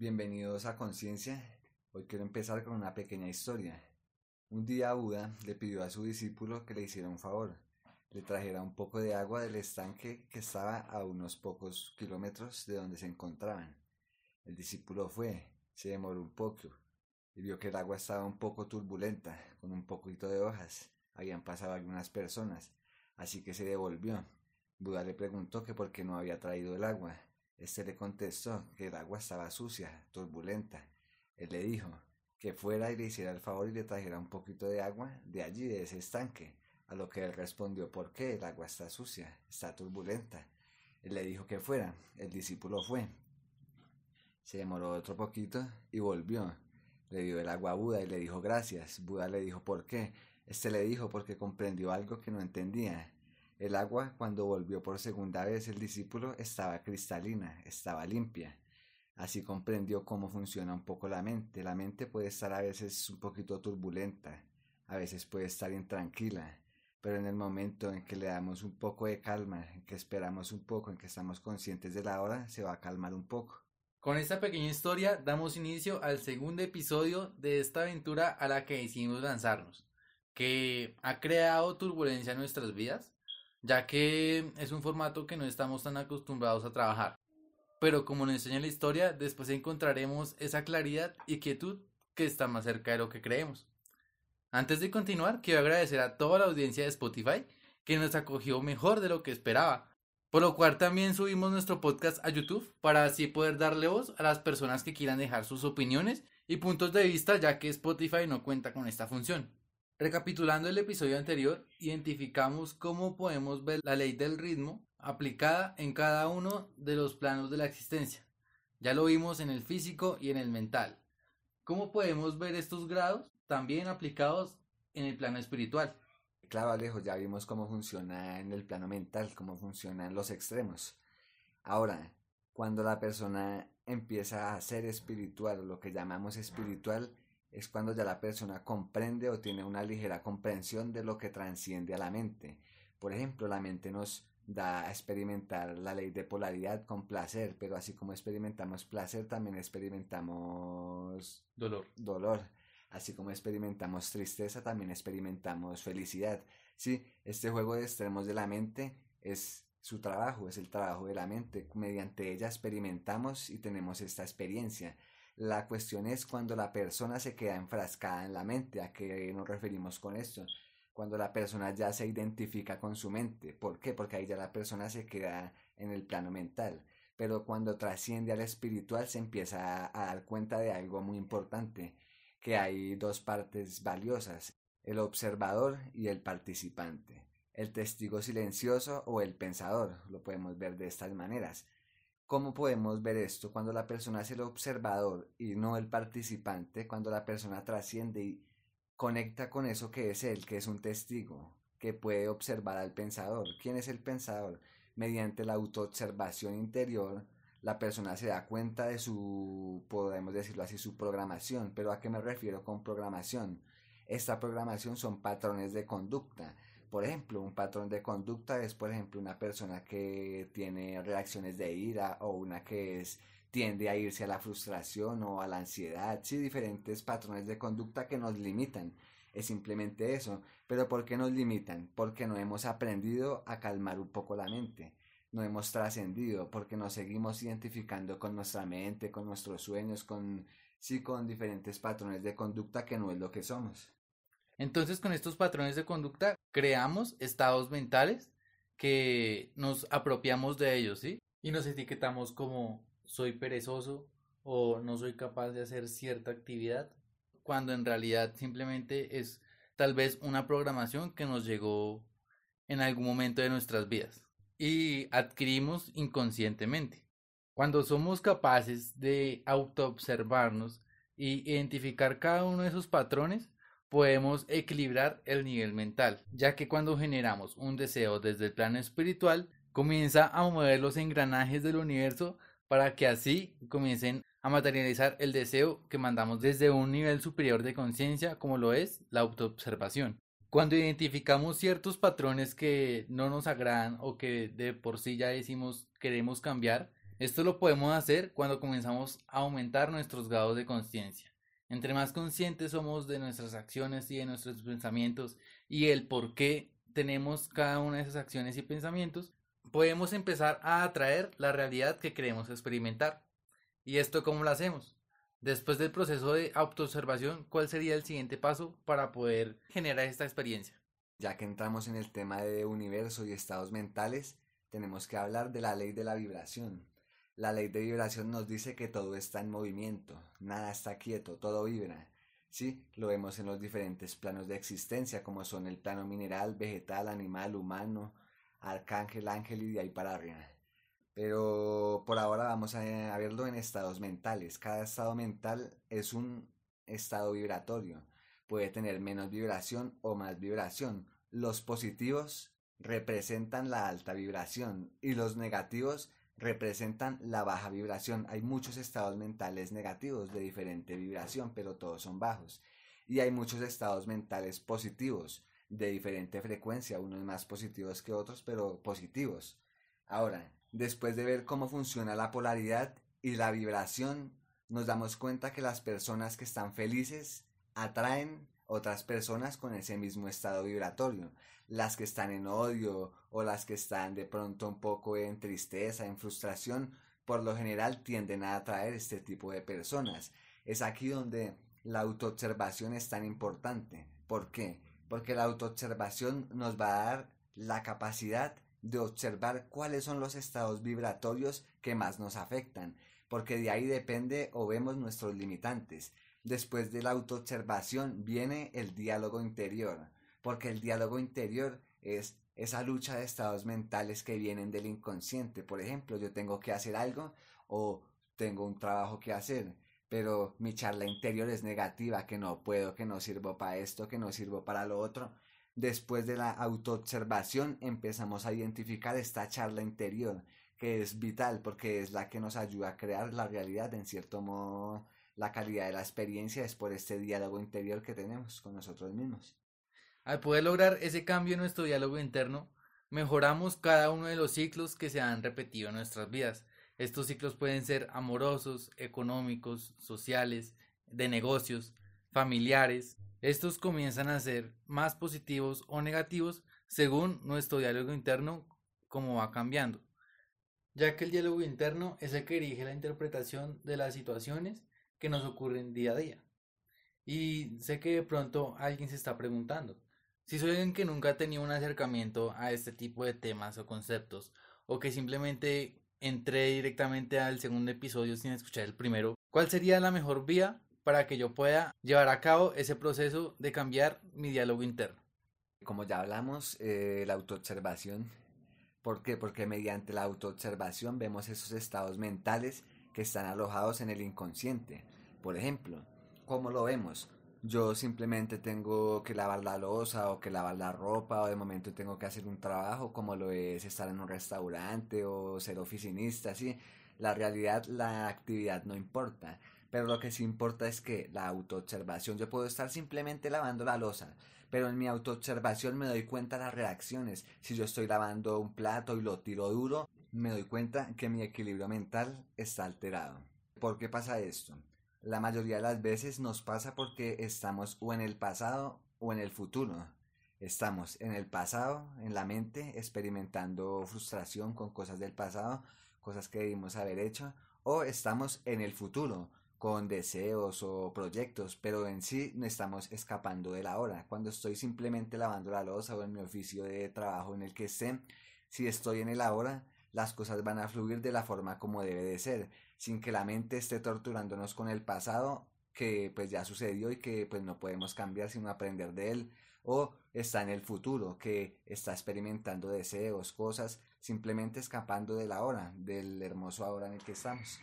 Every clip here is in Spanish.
Bienvenidos a Conciencia. Hoy quiero empezar con una pequeña historia. Un día Buda le pidió a su discípulo que le hiciera un favor, le trajera un poco de agua del estanque que estaba a unos pocos kilómetros de donde se encontraban. El discípulo fue, se demoró un poco y vio que el agua estaba un poco turbulenta, con un poquito de hojas. Habían pasado algunas personas, así que se devolvió. Buda le preguntó que por qué no había traído el agua. Este le contestó que el agua estaba sucia, turbulenta. Él le dijo que fuera y le hiciera el favor y le trajera un poquito de agua de allí, de ese estanque. A lo que él respondió, ¿por qué? El agua está sucia, está turbulenta. Él le dijo que fuera. El discípulo fue. Se demoró otro poquito y volvió. Le dio el agua a Buda y le dijo gracias. Buda le dijo ¿por qué? Este le dijo porque comprendió algo que no entendía. El agua, cuando volvió por segunda vez el discípulo, estaba cristalina, estaba limpia. Así comprendió cómo funciona un poco la mente. La mente puede estar a veces un poquito turbulenta, a veces puede estar intranquila, pero en el momento en que le damos un poco de calma, en que esperamos un poco, en que estamos conscientes de la hora, se va a calmar un poco. Con esta pequeña historia damos inicio al segundo episodio de esta aventura a la que decidimos lanzarnos, que ha creado turbulencia en nuestras vidas, ya que es un formato que no estamos tan acostumbrados a trabajar. Pero como nos enseña la historia, después encontraremos esa claridad y quietud que está más cerca de lo que creemos. Antes de continuar, quiero agradecer a toda la audiencia de Spotify que nos acogió mejor de lo que esperaba, por lo cual también subimos nuestro podcast a YouTube para así poder darle voz a las personas que quieran dejar sus opiniones y puntos de vista ya que Spotify no cuenta con esta función. Recapitulando el episodio anterior, identificamos cómo podemos ver la ley del ritmo aplicada en cada uno de los planos de la existencia. Ya lo vimos en el físico y en el mental. ¿Cómo podemos ver estos grados también aplicados en el plano espiritual? Claro, Alejo, ya vimos cómo funciona en el plano mental, cómo funcionan los extremos. Ahora, cuando la persona empieza a ser espiritual, lo que llamamos espiritual, es cuando ya la persona comprende o tiene una ligera comprensión de lo que transciende a la mente. Por ejemplo, la mente nos da a experimentar la ley de polaridad con placer, pero así como experimentamos placer, también experimentamos dolor. Dolor. Así como experimentamos tristeza, también experimentamos felicidad. Sí, este juego de extremos de la mente es su trabajo, es el trabajo de la mente. Mediante ella experimentamos y tenemos esta experiencia. La cuestión es cuando la persona se queda enfrascada en la mente. ¿A qué nos referimos con esto? Cuando la persona ya se identifica con su mente. ¿Por qué? Porque ahí ya la persona se queda en el plano mental. Pero cuando trasciende al espiritual se empieza a, dar cuenta de algo muy importante, que hay dos partes valiosas, el observador y el participante, el testigo silencioso o el pensador, lo podemos ver de estas maneras. ¿Cómo podemos ver esto? Cuando la persona es el observador y no el participante, cuando la persona trasciende y conecta con eso que es él, que es un testigo, que puede observar al pensador. ¿Quién es el pensador? Mediante la autoobservación interior, la persona se da cuenta de su, podemos decirlo así, su programación. Pero ¿a qué me refiero con programación? Esta programación son patrones de conducta por ejemplo, un patrón de conducta es, por ejemplo, una persona que tiene reacciones de ira o una que es, tiende a irse a la frustración o a la ansiedad. Sí, diferentes patrones de conducta que nos limitan. Es simplemente eso. Pero ¿por qué nos limitan? Porque no hemos aprendido a calmar un poco la mente. No hemos trascendido porque nos seguimos identificando con nuestra mente, con nuestros sueños, con sí, con diferentes patrones de conducta que no es lo que somos. Entonces, con estos patrones de conducta creamos estados mentales que nos apropiamos de ellos, ¿sí? Y nos etiquetamos como soy perezoso o no soy capaz de hacer cierta actividad, cuando en realidad simplemente es tal vez una programación que nos llegó en algún momento de nuestras vidas y adquirimos inconscientemente. Cuando somos capaces de autoobservarnos y identificar cada uno de esos patrones, podemos equilibrar el nivel mental, ya que cuando generamos un deseo desde el plano espiritual, comienza a mover los engranajes del universo para que así comiencen a materializar el deseo que mandamos desde un nivel superior de conciencia como lo es la autoobservación. Cuando identificamos ciertos patrones que no nos agradan o que de por sí ya decimos queremos cambiar, Esto lo podemos hacer cuando comenzamos a aumentar nuestros grados de conciencia. Entre más conscientes somos de nuestras acciones y de nuestros pensamientos y el por qué tenemos cada una de esas acciones y pensamientos, podemos empezar a atraer la realidad que queremos experimentar. ¿Y esto cómo lo hacemos? Después del proceso de autoobservación, ¿cuál sería el siguiente paso para poder generar esta experiencia? Ya que entramos en el tema de universo y estados mentales, tenemos que hablar de la ley de la vibración. La ley de vibración nos dice que todo está en movimiento, nada está quieto, todo vibra. Sí, lo vemos en los diferentes planos de existencia, como son el plano mineral, vegetal, animal, humano, arcángel, ángel y de ahí para arriba. Pero por ahora vamos a, verlo en estados mentales. Cada estado mental es un estado vibratorio. Puede tener menos vibración o más vibración. Los positivos representan la alta vibración y los negativos representan la baja vibración. Hay muchos estados mentales negativos de diferente vibración, pero todos son bajos. Y hay muchos estados mentales positivos de diferente frecuencia, unos más positivos que otros, pero positivos. Ahora, después de ver cómo funciona la polaridad y la vibración, nos damos cuenta que las personas que están felices atraen otras personas con ese mismo estado vibratorio. Las que están en odio o las que están de pronto un poco en tristeza, en frustración, por lo general tienden a atraer este tipo de personas. Es aquí donde la autoobservación es tan importante. ¿Por qué? Porque la autoobservación nos va a dar la capacidad de observar cuáles son los estados vibratorios que más nos afectan, porque de ahí depende o vemos nuestros limitantes. Después de la autoobservación viene el diálogo interior, porque el diálogo interior es esa lucha de estados mentales que vienen del inconsciente. Por ejemplo, yo tengo que hacer algo o tengo un trabajo que hacer, pero mi charla interior es negativa, que no puedo, que no sirvo para esto, que no sirvo para lo otro. Después de la autoobservación empezamos a identificar esta charla interior, que es vital porque es la que nos ayuda a crear la realidad en cierto modo la calidad de la experiencia es por este diálogo interior que tenemos con nosotros mismos. Al poder lograr ese cambio en nuestro diálogo interno, mejoramos cada uno de los ciclos que se han repetido en nuestras vidas. Estos ciclos pueden ser amorosos, económicos, sociales, de negocios, familiares. Estos comienzan a ser más positivos o negativos según nuestro diálogo interno como va cambiando, ya que el diálogo interno es el que dirige la interpretación de las situaciones que nos ocurren día a día. Y sé que de pronto alguien se está preguntando, si soy alguien que nunca ha tenido un acercamiento a este tipo de temas o conceptos, o que simplemente entré directamente al segundo episodio sin escuchar el primero, ¿cuál sería la mejor vía para que yo pueda llevar a cabo ese proceso de cambiar mi diálogo interno? Como ya hablamos, eh, la autoobservación. ¿Por qué? Porque mediante la autoobservación vemos esos estados mentales que están alojados en el inconsciente. Por ejemplo, ¿cómo lo vemos? Yo simplemente tengo que lavar la losa o que lavar la ropa o de momento tengo que hacer un trabajo como lo es estar en un restaurante o ser oficinista, ¿sí? La realidad, la actividad no importa, pero lo que sí importa es que la autoobservación, yo puedo estar simplemente lavando la losa, pero en mi autoobservación me doy cuenta de las reacciones. Si yo estoy lavando un plato y lo tiro duro, me doy cuenta que mi equilibrio mental está alterado. ¿Por qué pasa esto? La mayoría de las veces nos pasa porque estamos o en el pasado o en el futuro. Estamos en el pasado, en la mente, experimentando frustración con cosas del pasado, cosas que debimos haber hecho, o estamos en el futuro, con deseos o proyectos, pero en sí no estamos escapando de la hora. Cuando estoy simplemente lavando la losa o en mi oficio de trabajo en el que esté, si estoy en el ahora, las cosas van a fluir de la forma como debe de ser, sin que la mente esté torturándonos con el pasado que pues ya sucedió y que pues no podemos cambiar sino aprender de él o está en el futuro que está experimentando deseos, cosas, simplemente escapando de la hora, del hermoso ahora en el que estamos.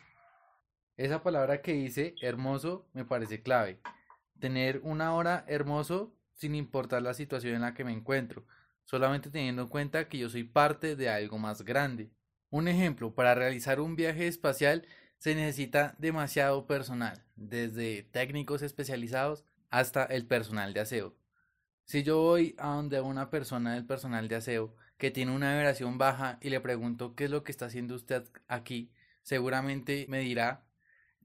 Esa palabra que dice hermoso me parece clave. Tener una hora hermoso sin importar la situación en la que me encuentro, solamente teniendo en cuenta que yo soy parte de algo más grande. Un ejemplo, para realizar un viaje espacial se necesita demasiado personal, desde técnicos especializados hasta el personal de aseo. Si yo voy a donde una persona del personal de aseo que tiene una vibración baja y le pregunto qué es lo que está haciendo usted aquí, seguramente me dirá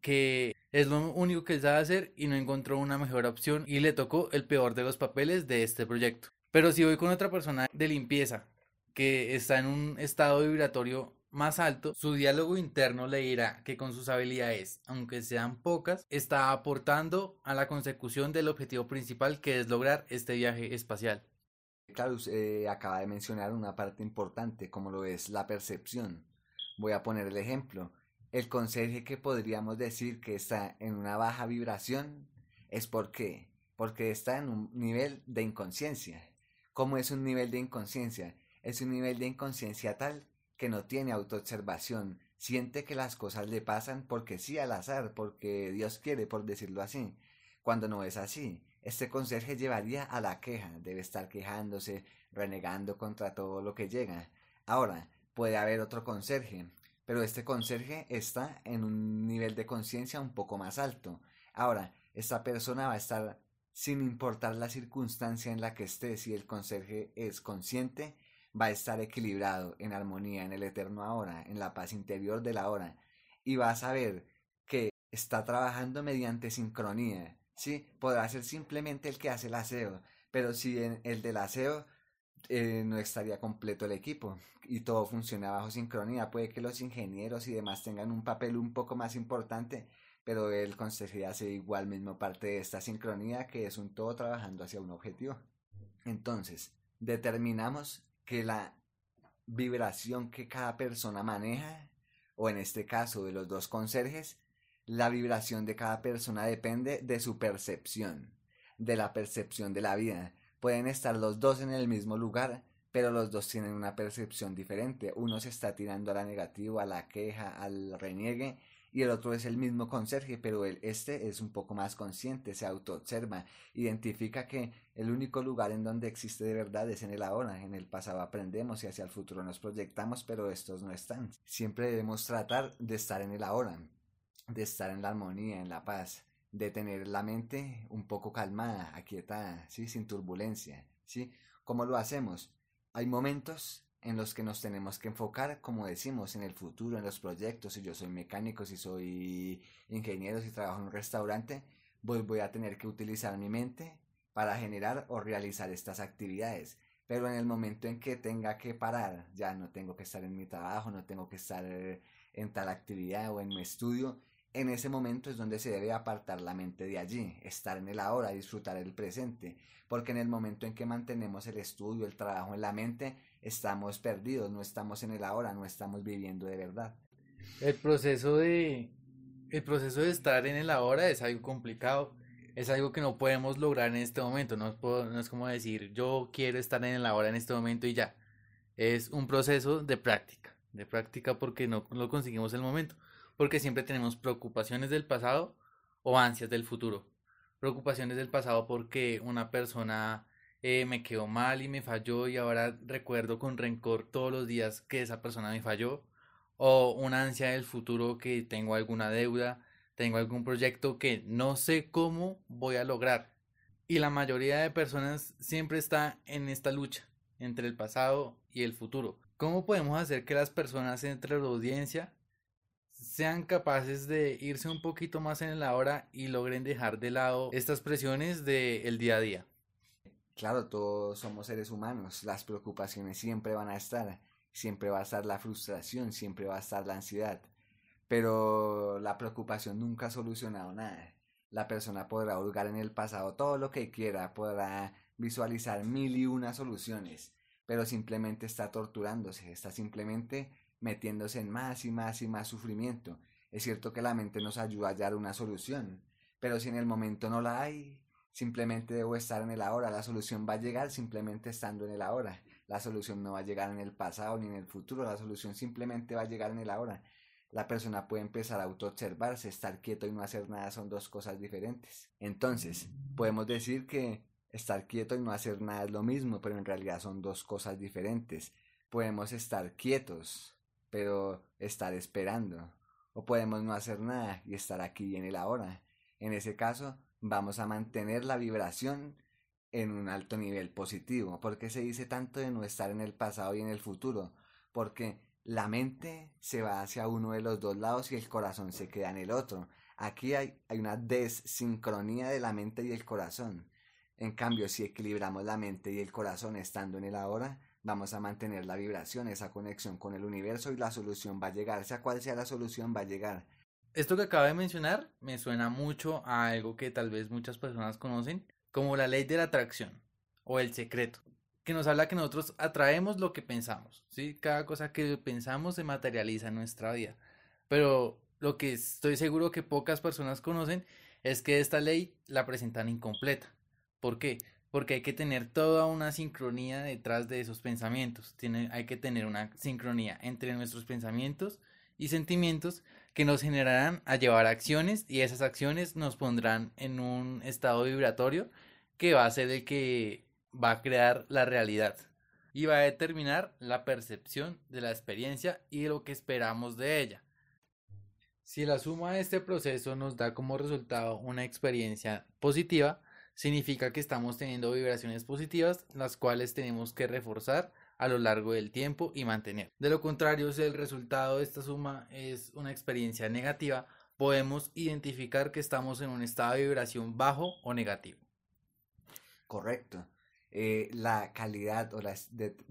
que es lo único que sabe hacer y no encontró una mejor opción y le tocó el peor de los papeles de este proyecto. Pero si voy con otra persona de limpieza que está en un estado vibratorio más alto, su diálogo interno le dirá que con sus habilidades, aunque sean pocas, está aportando a la consecución del objetivo principal que es lograr este viaje espacial. Claro, usted acaba de mencionar una parte importante como lo es la percepción. Voy a poner el ejemplo. El conserje que podríamos decir que está en una baja vibración es porque porque está en un nivel de inconsciencia. ¿Cómo es un nivel de inconsciencia? Es un nivel de inconsciencia tal que no tiene autoobservación, siente que las cosas le pasan porque sí al azar, porque Dios quiere, por decirlo así. Cuando no es así, este conserje llevaría a la queja, debe estar quejándose, renegando contra todo lo que llega. Ahora, puede haber otro conserje, pero este conserje está en un nivel de conciencia un poco más alto. Ahora, esta persona va a estar sin importar la circunstancia en la que esté, si el conserje es consciente, va a estar equilibrado, en armonía, en el eterno ahora, en la paz interior de la hora, y va a saber que está trabajando mediante sincronía, ¿sí? Podrá ser simplemente el que hace el aseo, pero si en el del aseo eh, no estaría completo el equipo y todo funciona bajo sincronía. Puede que los ingenieros y demás tengan un papel un poco más importante, pero el consejería hace igual mismo parte de esta sincronía que es un todo trabajando hacia un objetivo. Entonces, determinamos que la vibración que cada persona maneja, o en este caso de los dos conserjes, la vibración de cada persona depende de su percepción, de la percepción de la vida. Pueden estar los dos en el mismo lugar, pero los dos tienen una percepción diferente. Uno se está tirando a la negativa, a la queja, al reniegue, y el otro es el mismo conserje, pero el, este es un poco más consciente, se autoobserva, identifica que el único lugar en donde existe de verdad es en el ahora, en el pasado aprendemos y hacia el futuro nos proyectamos, pero estos no están. Siempre debemos tratar de estar en el ahora, de estar en la armonía, en la paz, de tener la mente un poco calmada, aquietada, ¿sí? sin turbulencia. ¿sí? ¿Cómo lo hacemos? Hay momentos en los que nos tenemos que enfocar, como decimos, en el futuro, en los proyectos. Si yo soy mecánico, si soy ingeniero, si trabajo en un restaurante, pues voy a tener que utilizar mi mente para generar o realizar estas actividades. Pero en el momento en que tenga que parar, ya no tengo que estar en mi trabajo, no tengo que estar en tal actividad o en mi estudio, en ese momento es donde se debe apartar la mente de allí, estar en el ahora, disfrutar el presente, porque en el momento en que mantenemos el estudio, el trabajo en la mente, estamos perdidos, no estamos en el ahora, no estamos viviendo de verdad. El proceso de el proceso de estar en el ahora es algo complicado, es algo que no podemos lograr en este momento, no es, no es como decir yo quiero estar en el ahora en este momento y ya. Es un proceso de práctica, de práctica porque no lo conseguimos en el momento, porque siempre tenemos preocupaciones del pasado o ansias del futuro. Preocupaciones del pasado porque una persona eh, me quedó mal y me falló y ahora recuerdo con rencor todos los días que esa persona me falló o una ansia del futuro que tengo alguna deuda, tengo algún proyecto que no sé cómo voy a lograr. Y la mayoría de personas siempre está en esta lucha entre el pasado y el futuro. ¿Cómo podemos hacer que las personas entre la audiencia sean capaces de irse un poquito más en el ahora y logren dejar de lado estas presiones del día a día? Claro, todos somos seres humanos, las preocupaciones siempre van a estar, siempre va a estar la frustración, siempre va a estar la ansiedad, pero la preocupación nunca ha solucionado nada. La persona podrá hurgar en el pasado todo lo que quiera, podrá visualizar mil y una soluciones, pero simplemente está torturándose, está simplemente metiéndose en más y más y más sufrimiento. Es cierto que la mente nos ayuda a hallar una solución, pero si en el momento no la hay, Simplemente debo estar en el ahora. La solución va a llegar simplemente estando en el ahora. La solución no va a llegar en el pasado ni en el futuro. La solución simplemente va a llegar en el ahora. La persona puede empezar a autoobservarse, estar quieto y no hacer nada son dos cosas diferentes. Entonces, podemos decir que estar quieto y no hacer nada es lo mismo, pero en realidad son dos cosas diferentes. Podemos estar quietos, pero estar esperando. O podemos no hacer nada y estar aquí en el ahora. En ese caso, vamos a mantener la vibración en un alto nivel positivo. ¿Por qué se dice tanto de no estar en el pasado y en el futuro? Porque la mente se va hacia uno de los dos lados y el corazón se queda en el otro. Aquí hay, hay una desincronía de la mente y el corazón. En cambio, si equilibramos la mente y el corazón estando en el ahora, vamos a mantener la vibración, esa conexión con el universo y la solución va a llegar, sea cual sea la solución, va a llegar. Esto que acaba de mencionar me suena mucho a algo que tal vez muchas personas conocen como la ley de la atracción o el secreto, que nos habla que nosotros atraemos lo que pensamos, ¿sí? Cada cosa que pensamos se materializa en nuestra vida. Pero lo que estoy seguro que pocas personas conocen es que esta ley la presentan incompleta. ¿Por qué? Porque hay que tener toda una sincronía detrás de esos pensamientos. Tiene, hay que tener una sincronía entre nuestros pensamientos y sentimientos que nos generarán a llevar acciones y esas acciones nos pondrán en un estado vibratorio que va a ser el que va a crear la realidad y va a determinar la percepción de la experiencia y lo que esperamos de ella. Si la suma de este proceso nos da como resultado una experiencia positiva, significa que estamos teniendo vibraciones positivas, las cuales tenemos que reforzar a lo largo del tiempo y mantener. De lo contrario, si el resultado de esta suma es una experiencia negativa, podemos identificar que estamos en un estado de vibración bajo o negativo. Correcto. Eh, la calidad o la,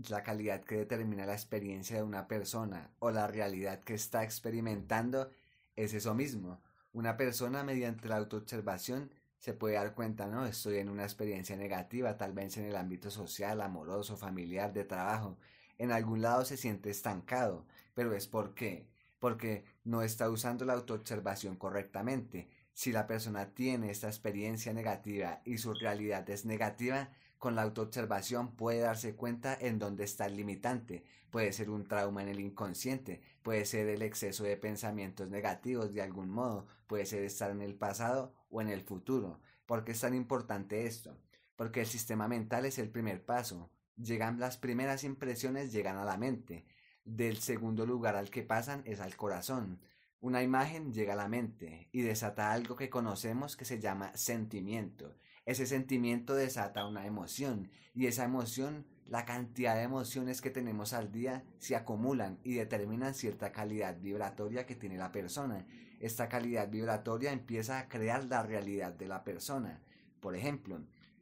la calidad que determina la experiencia de una persona o la realidad que está experimentando es eso mismo. Una persona mediante la autoobservación se puede dar cuenta, ¿no? Estoy en una experiencia negativa, tal vez en el ámbito social, amoroso, familiar, de trabajo. En algún lado se siente estancado, pero es por qué? Porque no está usando la autoobservación correctamente. Si la persona tiene esta experiencia negativa y su realidad es negativa, con la autoobservación puede darse cuenta en dónde está el limitante. Puede ser un trauma en el inconsciente, puede ser el exceso de pensamientos negativos de algún modo, puede ser estar en el pasado o en el futuro. ¿Por qué es tan importante esto? Porque el sistema mental es el primer paso. Llegan las primeras impresiones llegan a la mente. Del segundo lugar al que pasan es al corazón. Una imagen llega a la mente y desata algo que conocemos que se llama sentimiento. Ese sentimiento desata una emoción y esa emoción, la cantidad de emociones que tenemos al día se acumulan y determinan cierta calidad vibratoria que tiene la persona. Esta calidad vibratoria empieza a crear la realidad de la persona. Por ejemplo,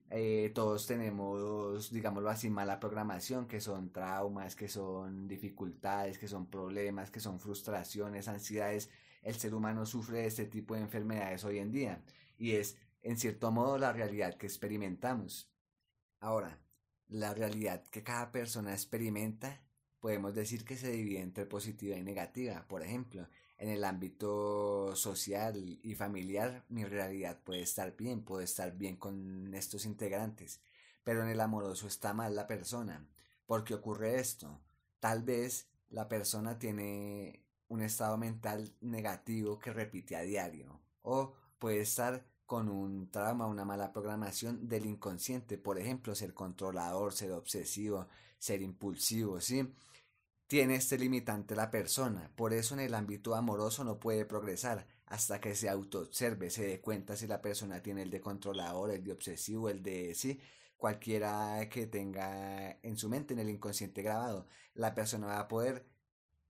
eh, todos tenemos, digámoslo así, mala programación, que son traumas, que son dificultades, que son problemas, que son frustraciones, ansiedades. El ser humano sufre de este tipo de enfermedades hoy en día y es en cierto modo la realidad que experimentamos. Ahora, la realidad que cada persona experimenta podemos decir que se divide entre positiva y negativa. Por ejemplo, en el ámbito social y familiar mi realidad puede estar bien, puede estar bien con estos integrantes, pero en el amoroso está mal la persona. ¿Por qué ocurre esto? Tal vez la persona tiene un estado mental negativo que repite a diario o puede estar con un trauma, una mala programación del inconsciente, por ejemplo, ser controlador, ser obsesivo, ser impulsivo, ¿sí? Tiene este limitante la persona, por eso en el ámbito amoroso no puede progresar hasta que se autoobserve, se dé cuenta si la persona tiene el de controlador, el de obsesivo, el de sí, cualquiera que tenga en su mente, en el inconsciente grabado, la persona va a poder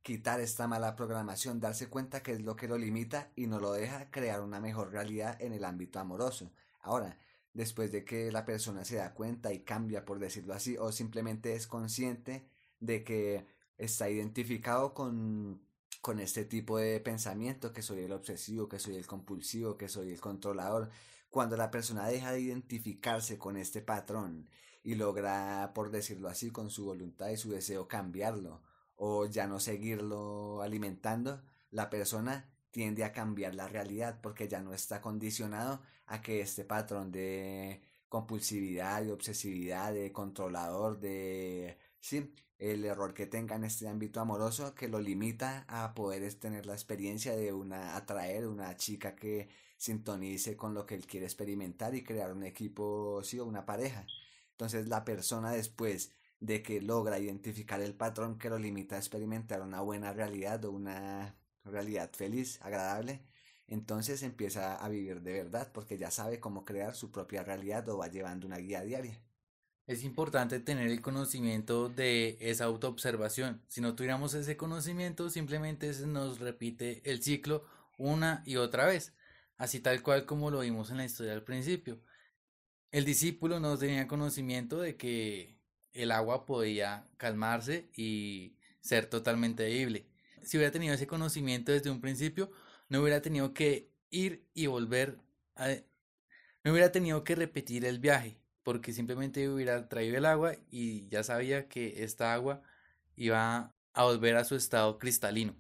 quitar esta mala programación, darse cuenta que es lo que lo limita y no lo deja crear una mejor realidad en el ámbito amoroso. Ahora, después de que la persona se da cuenta y cambia, por decirlo así, o simplemente es consciente de que está identificado con, con este tipo de pensamiento, que soy el obsesivo, que soy el compulsivo, que soy el controlador, cuando la persona deja de identificarse con este patrón y logra, por decirlo así, con su voluntad y su deseo cambiarlo, o ya no seguirlo alimentando, la persona tiende a cambiar la realidad porque ya no está condicionado a que este patrón de compulsividad, de obsesividad, de controlador, de... Sí, el error que tenga en este ámbito amoroso que lo limita a poder tener la experiencia de una atraer una chica que sintonice con lo que él quiere experimentar y crear un equipo, o una pareja. Entonces la persona después de que logra identificar el patrón que lo limita a experimentar una buena realidad o una realidad feliz, agradable, entonces empieza a vivir de verdad porque ya sabe cómo crear su propia realidad o va llevando una guía diaria. Es importante tener el conocimiento de esa autoobservación. Si no tuviéramos ese conocimiento, simplemente se nos repite el ciclo una y otra vez, así tal cual como lo vimos en la historia al principio. El discípulo no tenía conocimiento de que el agua podía calmarse y ser totalmente bebible. Si hubiera tenido ese conocimiento desde un principio, no hubiera tenido que ir y volver a... No hubiera tenido que repetir el viaje, porque simplemente hubiera traído el agua y ya sabía que esta agua iba a volver a su estado cristalino.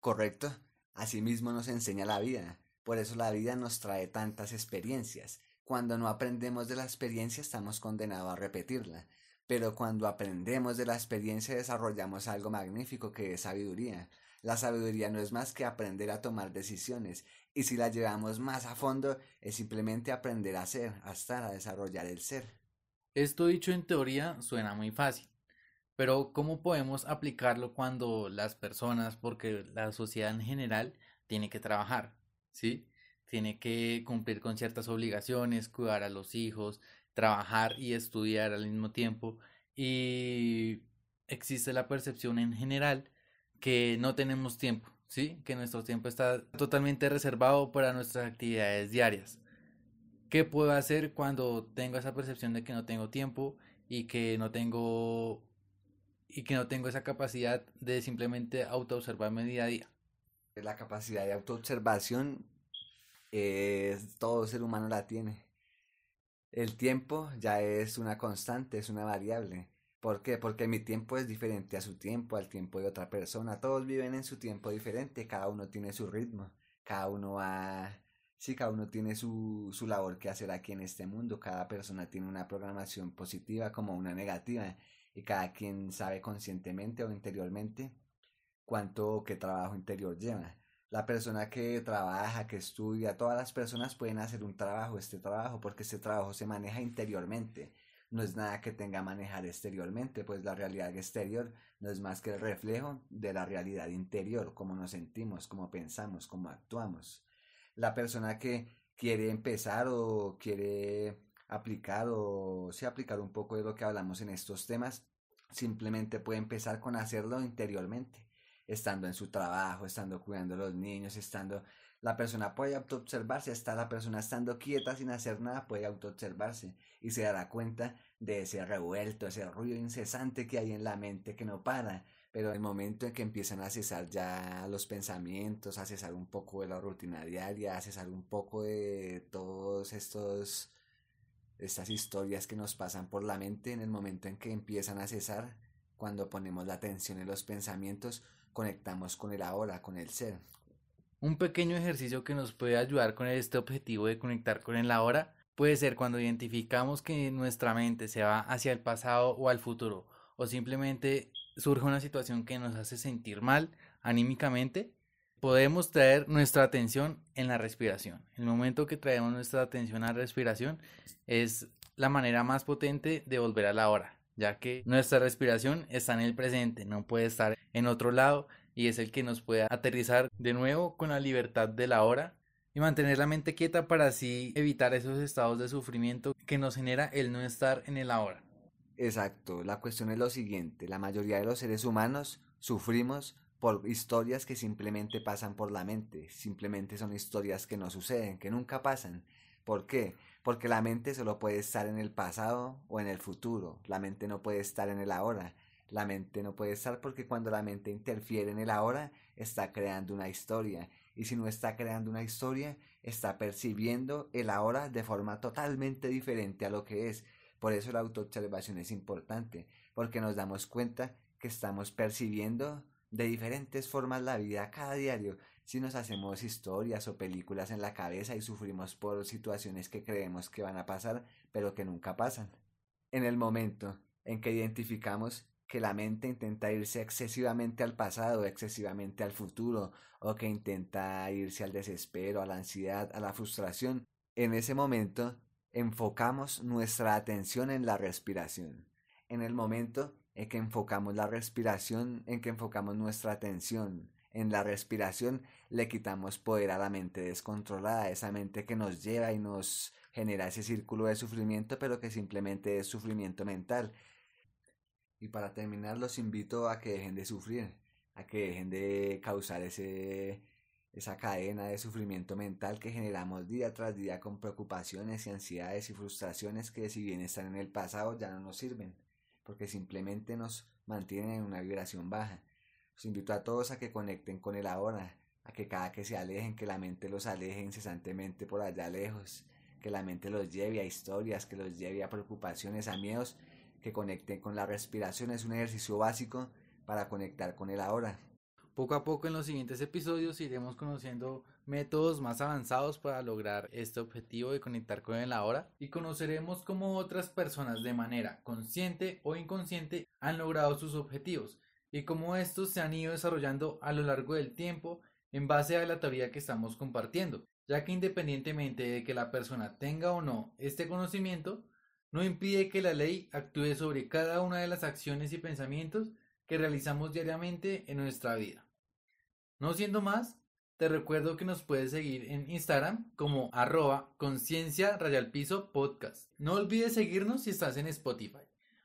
Correcto. Asimismo nos enseña la vida. Por eso la vida nos trae tantas experiencias. Cuando no aprendemos de la experiencia estamos condenados a repetirla. Pero cuando aprendemos de la experiencia desarrollamos algo magnífico que es sabiduría. La sabiduría no es más que aprender a tomar decisiones y si la llevamos más a fondo es simplemente aprender a ser, a estar, a desarrollar el ser. Esto dicho en teoría suena muy fácil, pero ¿cómo podemos aplicarlo cuando las personas, porque la sociedad en general tiene que trabajar, ¿sí? Tiene que cumplir con ciertas obligaciones, cuidar a los hijos, trabajar y estudiar al mismo tiempo y existe la percepción en general que no tenemos tiempo, ¿sí? Que nuestro tiempo está totalmente reservado para nuestras actividades diarias. ¿Qué puedo hacer cuando tengo esa percepción de que no tengo tiempo y que no tengo y que no tengo esa capacidad de simplemente autoobservarme día a día? La capacidad de autoobservación eh, todo ser humano la tiene. El tiempo ya es una constante, es una variable. ¿Por qué? Porque mi tiempo es diferente a su tiempo, al tiempo de otra persona. Todos viven en su tiempo diferente, cada uno tiene su ritmo, cada uno va... Sí, cada uno tiene su, su labor que hacer aquí en este mundo, cada persona tiene una programación positiva como una negativa y cada quien sabe conscientemente o interiormente cuánto o qué trabajo interior lleva. La persona que trabaja, que estudia, todas las personas pueden hacer un trabajo, este trabajo, porque este trabajo se maneja interiormente no es nada que tenga a manejar exteriormente, pues la realidad exterior no es más que el reflejo de la realidad interior, cómo nos sentimos, cómo pensamos, cómo actuamos. La persona que quiere empezar o quiere aplicar o se aplicar un poco de lo que hablamos en estos temas, simplemente puede empezar con hacerlo interiormente, estando en su trabajo, estando cuidando a los niños, estando la persona puede autoobservarse, está la persona estando quieta sin hacer nada, puede autoobservarse y se dará cuenta de ese revuelto, ese ruido incesante que hay en la mente que no para. Pero el momento en que empiezan a cesar ya los pensamientos, a cesar un poco de la rutina diaria, a cesar un poco de todos estos estas historias que nos pasan por la mente, en el momento en que empiezan a cesar, cuando ponemos la atención en los pensamientos, conectamos con el ahora, con el ser, un pequeño ejercicio que nos puede ayudar con este objetivo de conectar con el ahora puede ser cuando identificamos que nuestra mente se va hacia el pasado o al futuro o simplemente surge una situación que nos hace sentir mal anímicamente, podemos traer nuestra atención en la respiración. El momento que traemos nuestra atención a la respiración es la manera más potente de volver a la hora, ya que nuestra respiración está en el presente, no puede estar en otro lado y es el que nos puede aterrizar de nuevo con la libertad de la hora y mantener la mente quieta para así evitar esos estados de sufrimiento que nos genera el no estar en el ahora. Exacto, la cuestión es lo siguiente, la mayoría de los seres humanos sufrimos por historias que simplemente pasan por la mente, simplemente son historias que no suceden, que nunca pasan. ¿Por qué? Porque la mente solo puede estar en el pasado o en el futuro, la mente no puede estar en el ahora. La mente no puede estar porque cuando la mente interfiere en el ahora, está creando una historia. Y si no está creando una historia, está percibiendo el ahora de forma totalmente diferente a lo que es. Por eso la autoobservación es importante, porque nos damos cuenta que estamos percibiendo de diferentes formas la vida cada diario. Si nos hacemos historias o películas en la cabeza y sufrimos por situaciones que creemos que van a pasar, pero que nunca pasan. En el momento en que identificamos que la mente intenta irse excesivamente al pasado, excesivamente al futuro, o que intenta irse al desespero, a la ansiedad, a la frustración, en ese momento enfocamos nuestra atención en la respiración. En el momento en que enfocamos la respiración, en que enfocamos nuestra atención en la respiración le quitamos poder a la mente descontrolada, esa mente que nos lleva y nos genera ese círculo de sufrimiento, pero que simplemente es sufrimiento mental. Y para terminar, los invito a que dejen de sufrir, a que dejen de causar ese, esa cadena de sufrimiento mental que generamos día tras día con preocupaciones y ansiedades y frustraciones que si bien están en el pasado ya no nos sirven, porque simplemente nos mantienen en una vibración baja. Los invito a todos a que conecten con el ahora, a que cada que se alejen, que la mente los aleje incesantemente por allá lejos, que la mente los lleve a historias, que los lleve a preocupaciones, a miedos, que conecten con la respiración. Es un ejercicio básico para conectar con el ahora. Poco a poco en los siguientes episodios iremos conociendo métodos más avanzados para lograr este objetivo de conectar con el ahora y conoceremos cómo otras personas de manera consciente o inconsciente han logrado sus objetivos y cómo estos se han ido desarrollando a lo largo del tiempo en base a la teoría que estamos compartiendo, ya que independientemente de que la persona tenga o no este conocimiento, no impide que la ley actúe sobre cada una de las acciones y pensamientos que realizamos diariamente en nuestra vida. No siendo más, te recuerdo que nos puedes seguir en Instagram como arroba conciencia podcast. No olvides seguirnos si estás en Spotify.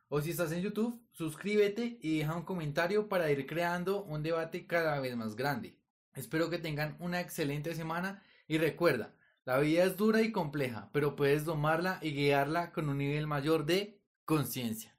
O si estás en YouTube, suscríbete y deja un comentario para ir creando un debate cada vez más grande. Espero que tengan una excelente semana y recuerda, la vida es dura y compleja, pero puedes domarla y guiarla con un nivel mayor de conciencia.